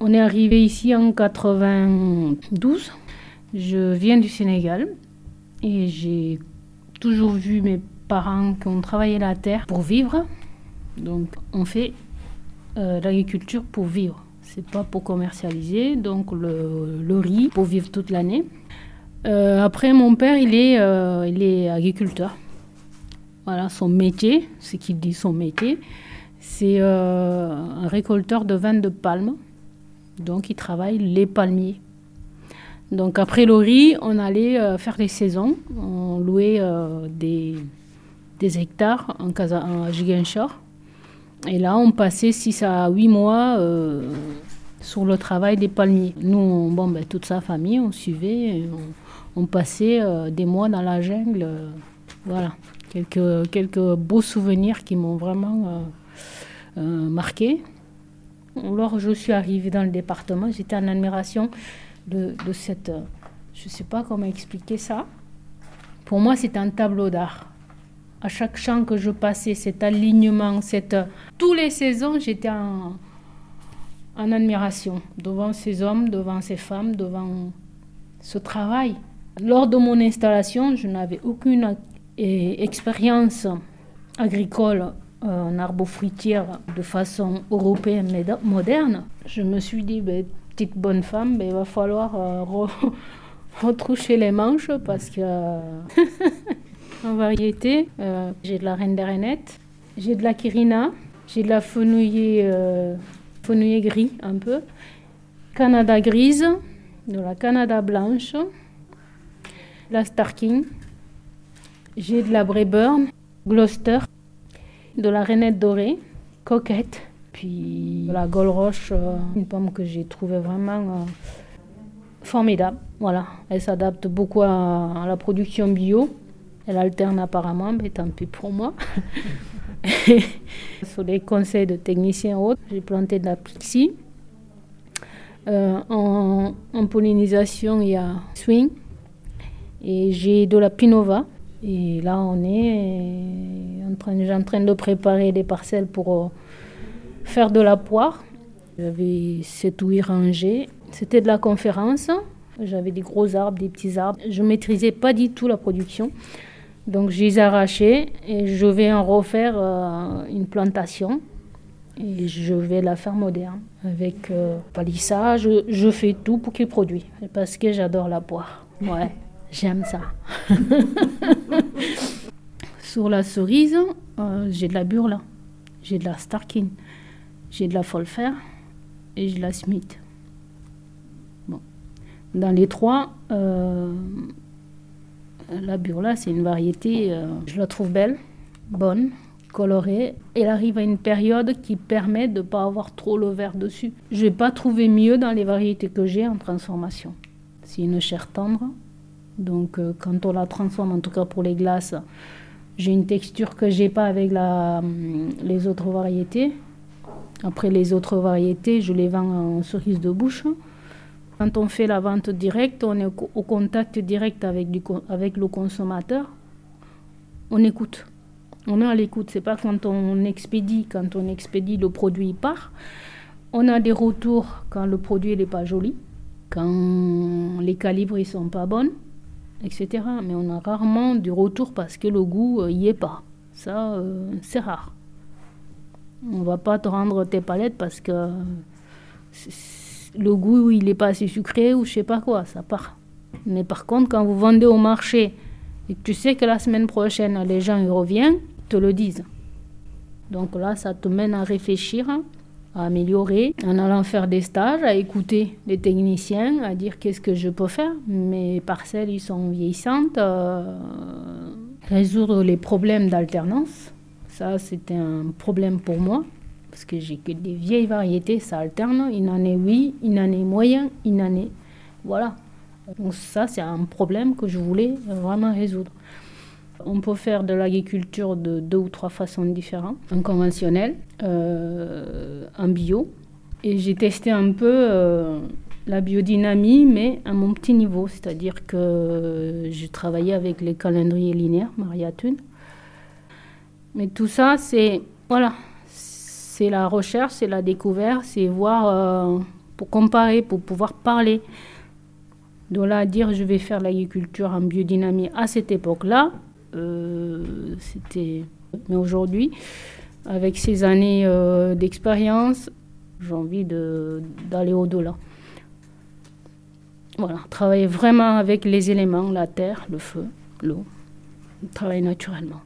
On est arrivé ici en 92. Je viens du Sénégal et j'ai toujours vu mes parents qui ont travaillé la terre pour vivre. Donc on fait euh, l'agriculture pour vivre. C'est pas pour commercialiser. Donc le, riz pour vivre toute l'année. Euh, après mon père il est, euh, il est agriculteur. Voilà son métier, ce qu'il dit son métier, c'est un récolteur de vin de palme. Donc il travaille les palmiers. Donc après le riz, on allait euh, faire les saisons. On louait euh, des, hectares en, Casa, Et là, on passait 6 à 8 mois euh, sur le travail des palmiers. Nous, bon, ben, toute sa famille, on suivait. On, passait des mois dans la jungle. voilà. Quelques beaux souvenirs qui m'ont vraiment marqué. Alors je suis arrivée dans le département, j'étais en admiration de, cette... Je ne sais pas comment expliquer ça. Pour moi, c'est un tableau d'art. À chaque champ que je passais, cet alignement, cette... Tous les saisons, j'étais en, en admiration devant ces hommes, devant ces femmes, devant ce travail. Lors de mon installation, je n'avais aucune expérience agricole en arbre fruitière de façon européenne moderne. Je me suis dit, ben, petite bonne femme, ben, il va falloir euh, retroucher les manches parce que en variété, euh, j'ai de la reine des rainettes, j'ai de la kirina, j'ai de la fenouillée, euh, fenouillée gris un peu, Canada grise, de la Canada blanche, la Starking, j'ai de la Brayburn, Gloucester, de la rainette dorée, coquette, puis la Gold Roche, euh, une pomme que j'ai trouvée vraiment euh, formidable. Voilà, elle s'adapte beaucoup à, la production bio. Elle alterne apparemment, mais tant pis pour moi. Sur les conseils de techniciens autres, j'ai planté de la pixie. Euh, en, en, pollinisation, il y a swing. Et j'ai de la pinova. Et là, on est train, en train de préparer des parcelles pour faire de la poire. J'avais 7 ou 8 rangées. C'était de la conférence. J'avais des gros arbres, des petits arbres. Je ne maîtrisais pas du tout la production. Donc je les et je vais en refaire euh, une plantation. Et je vais la faire moderne. Avec euh, palissage, je, fais tout pour qu'il produise. Parce que j'adore la poire. Ouais, j'aime ça. Sur la cerise, euh, j'ai de la burla. J'ai de la Starkin. J'ai de la Folfer et j'ai de la Smith. Bon. Dans les trois, euh, la Burla, c'est une variété, euh, je la trouve belle, bonne, colorée. Elle arrive à une période qui permet de ne pas avoir trop le vert dessus. Je n'ai pas trouvé mieux dans les variétés que j'ai en transformation. C'est une chair tendre. Donc quand on la transforme, en tout cas pour les glaces, j'ai une texture que j'ai pas avec la, les autres variétés. Après, les autres variétés, je les vends en cerise de bouche. Quand on fait la vente directe, on est au contact direct avec, du, avec le consommateur. On écoute. On est à l'écoute. C'est pas quand on expédie, quand on expédie, le produit part. On a des retours quand le produit n'est pas joli, quand les calibres ne sont pas bonnes, etc. Mais on a rarement du retour parce que le goût n'y est pas. Ça, euh, c'est rare. On va pas te rendre tes palettes parce que le goût il est pas assez sucré ou je sais pas quoi, ça part. Mais par contre, quand vous vendez au marché et que tu sais que la semaine prochaine les gens y reviennent, te le disent. Donc là, ça te mène à réfléchir, améliorer, en allant faire des stages, à écouter les techniciens, à dire qu'est-ce que je peux faire. Mes parcelles, ils sont vieillissantes, euh, résoudre les problèmes d'alternance ça, c'était un problème pour moi, parce que j'ai que des vieilles variétés, ça alterne, une année oui, une année moyen, une année... Voilà. Donc ça, c'est un problème que je voulais vraiment résoudre. On peut faire de l'agriculture de deux ou trois façons différentes. En conventionnel, euh, en bio. Et j'ai testé un peu euh, la biodynamie, mais à mon petit niveau. C'est-à-dire que j'ai travaillé avec les calendriers linéaires, Maria Thune. Mais tout ça, c'est voilà, c'est la recherche, c'est la découverte, c'est voir euh, pour comparer, pour pouvoir parler. De là à dire je vais faire l'agriculture en biodynamie à cette époque-là, euh, c'était. Mais aujourd'hui, avec ces années euh, d'expérience, j'ai envie d'aller au-delà. Voilà, travailler vraiment avec les éléments, la terre, le feu, l'eau, travailler naturellement.